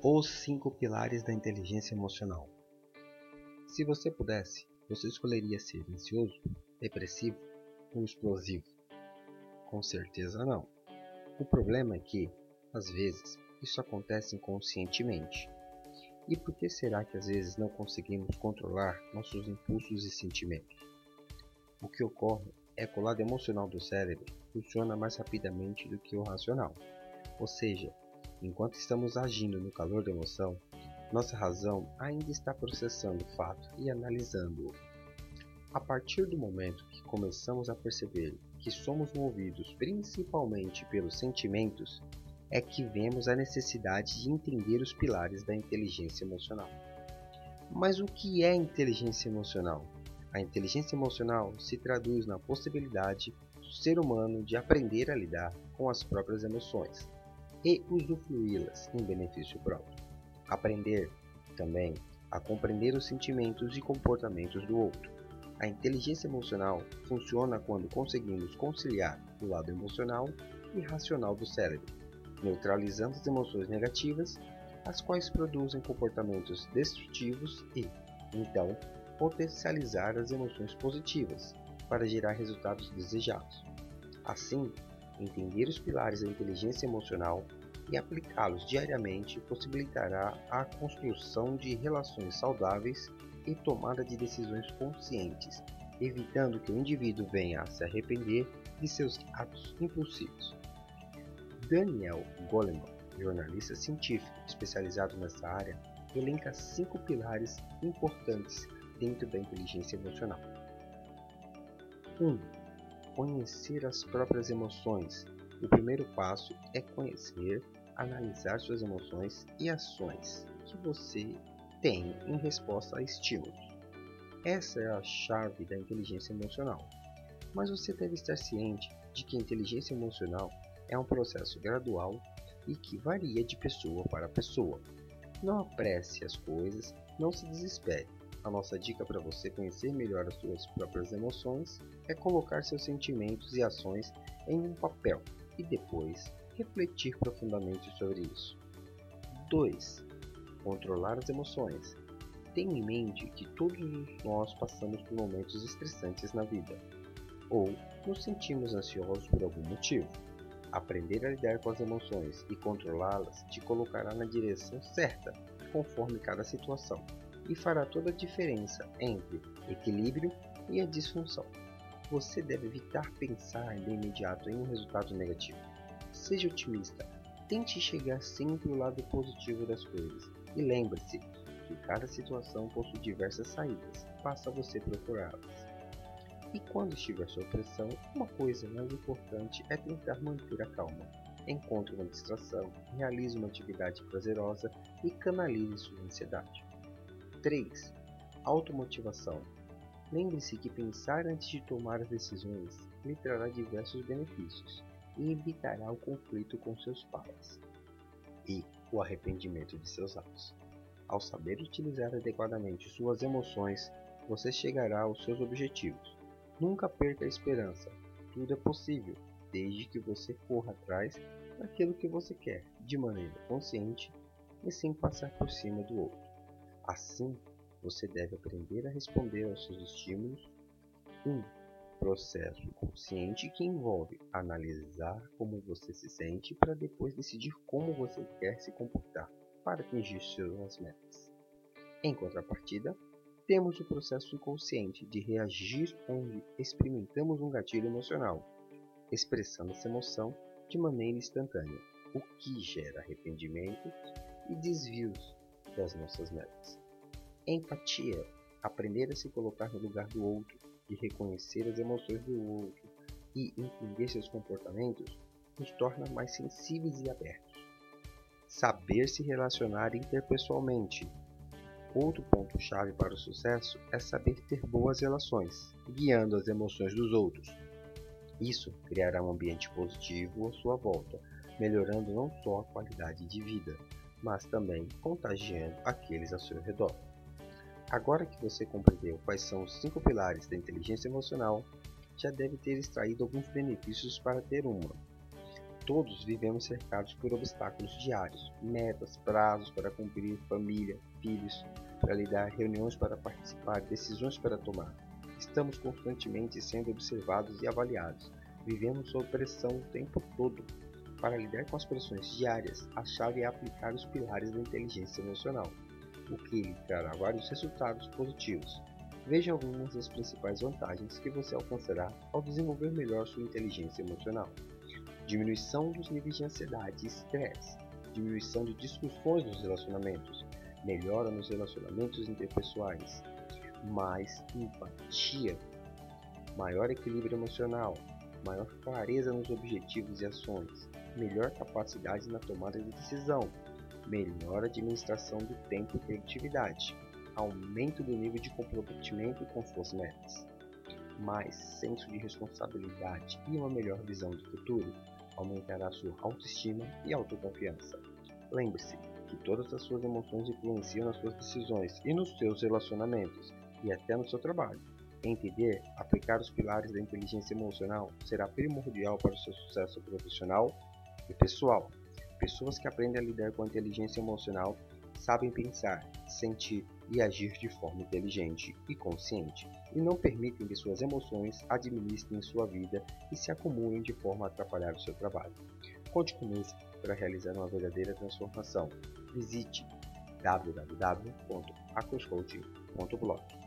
Os cinco pilares da inteligência emocional. Se você pudesse, você escolheria ser ansioso, depressivo ou explosivo? Com certeza não. O problema é que, às vezes, isso acontece inconscientemente. E por que será que às vezes não conseguimos controlar nossos impulsos e sentimentos? O que ocorre é que o lado emocional do cérebro funciona mais rapidamente do que o racional. Ou seja, Enquanto estamos agindo no calor da emoção, nossa razão ainda está processando o fato e analisando-o. A partir do momento que começamos a perceber que somos movidos principalmente pelos sentimentos, é que vemos a necessidade de entender os pilares da inteligência emocional. Mas o que é inteligência emocional? A inteligência emocional se traduz na possibilidade do ser humano de aprender a lidar com as próprias emoções, e usufruí-las em benefício próprio. Aprender também a compreender os sentimentos e comportamentos do outro. A inteligência emocional funciona quando conseguimos conciliar o lado emocional e racional do cérebro, neutralizando as emoções negativas, as quais produzem comportamentos destrutivos e, então, potencializar as emoções positivas para gerar resultados desejados. Assim, Entender os pilares da inteligência emocional e aplicá-los diariamente possibilitará a construção de relações saudáveis e tomada de decisões conscientes, evitando que o indivíduo venha a se arrepender de seus atos impulsivos. Daniel Goleman, jornalista científico especializado nessa área, elenca cinco pilares importantes dentro da inteligência emocional. 1. Um, conhecer as próprias emoções. O primeiro passo é conhecer, analisar suas emoções e ações que você tem em resposta a estímulos. Essa é a chave da inteligência emocional. Mas você deve estar ciente de que a inteligência emocional é um processo gradual e que varia de pessoa para pessoa. Não apresse as coisas, não se desespere. A nossa dica para você conhecer melhor as suas próprias emoções é colocar seus sentimentos e ações em um papel e depois refletir profundamente sobre isso. 2. Controlar as emoções. Tenha em mente que todos nós passamos por momentos estressantes na vida, ou nos sentimos ansiosos por algum motivo. Aprender a lidar com as emoções e controlá-las te colocará na direção certa, conforme cada situação e fará toda a diferença entre equilíbrio e a disfunção. Você deve evitar pensar de imediato em um resultado negativo. Seja otimista, tente chegar sempre ao lado positivo das coisas e lembre-se que cada situação possui diversas saídas, basta você procurá-las. E quando estiver sob pressão, uma coisa mais importante é tentar manter a calma. Encontre uma distração, realize uma atividade prazerosa e canalize sua ansiedade. 3. Automotivação. Lembre-se que pensar antes de tomar as decisões lhe trará diversos benefícios e evitará o conflito com seus pais e o arrependimento de seus atos. Ao saber utilizar adequadamente suas emoções, você chegará aos seus objetivos. Nunca perca a esperança. Tudo é possível, desde que você corra atrás daquilo que você quer, de maneira consciente e sem passar por cima do outro. Assim, você deve aprender a responder aos seus estímulos. Um processo consciente que envolve analisar como você se sente para depois decidir como você quer se comportar para atingir suas metas. Em contrapartida, temos o processo inconsciente de reagir onde experimentamos um gatilho emocional, expressando essa emoção de maneira instantânea, o que gera arrependimento e desvios das nossas metas. Empatia, aprender a se colocar no lugar do outro e reconhecer as emoções do outro e entender seus comportamentos, nos torna mais sensíveis e abertos. Saber se relacionar interpessoalmente. Outro ponto-chave para o sucesso é saber ter boas relações, guiando as emoções dos outros. Isso criará um ambiente positivo à sua volta, melhorando não só a qualidade de vida, mas também contagiando aqueles ao seu redor. Agora que você compreendeu quais são os cinco pilares da inteligência emocional, já deve ter extraído alguns benefícios para ter uma. Todos vivemos cercados por obstáculos diários, metas, prazos para cumprir, família, filhos para lidar, reuniões para participar, decisões para tomar. Estamos constantemente sendo observados e avaliados. Vivemos sob pressão o tempo todo. Para lidar com as pressões diárias, a chave é aplicar os pilares da inteligência emocional, o que trará vários resultados positivos. Veja algumas das principais vantagens que você alcançará ao desenvolver melhor sua inteligência emocional. Diminuição dos níveis de ansiedade e estresse, diminuição de discussões nos relacionamentos, melhora nos relacionamentos interpessoais, mais empatia, maior equilíbrio emocional, maior clareza nos objetivos e ações, melhor capacidade na tomada de decisão, melhor administração do tempo e produtividade, aumento do nível de comprometimento com suas metas, mais senso de responsabilidade e uma melhor visão do futuro, aumentará sua autoestima e autoconfiança. Lembre-se que todas as suas emoções influenciam nas suas decisões e nos seus relacionamentos, e até no seu trabalho. Entender, aplicar os pilares da inteligência emocional será primordial para o seu sucesso profissional e pessoal. Pessoas que aprendem a lidar com a inteligência emocional sabem pensar, sentir e agir de forma inteligente e consciente, e não permitem que suas emoções administrem sua vida e se acumulem de forma a atrapalhar o seu trabalho. Conte conosco para realizar uma verdadeira transformação. Visite www.acoscoaching.blog.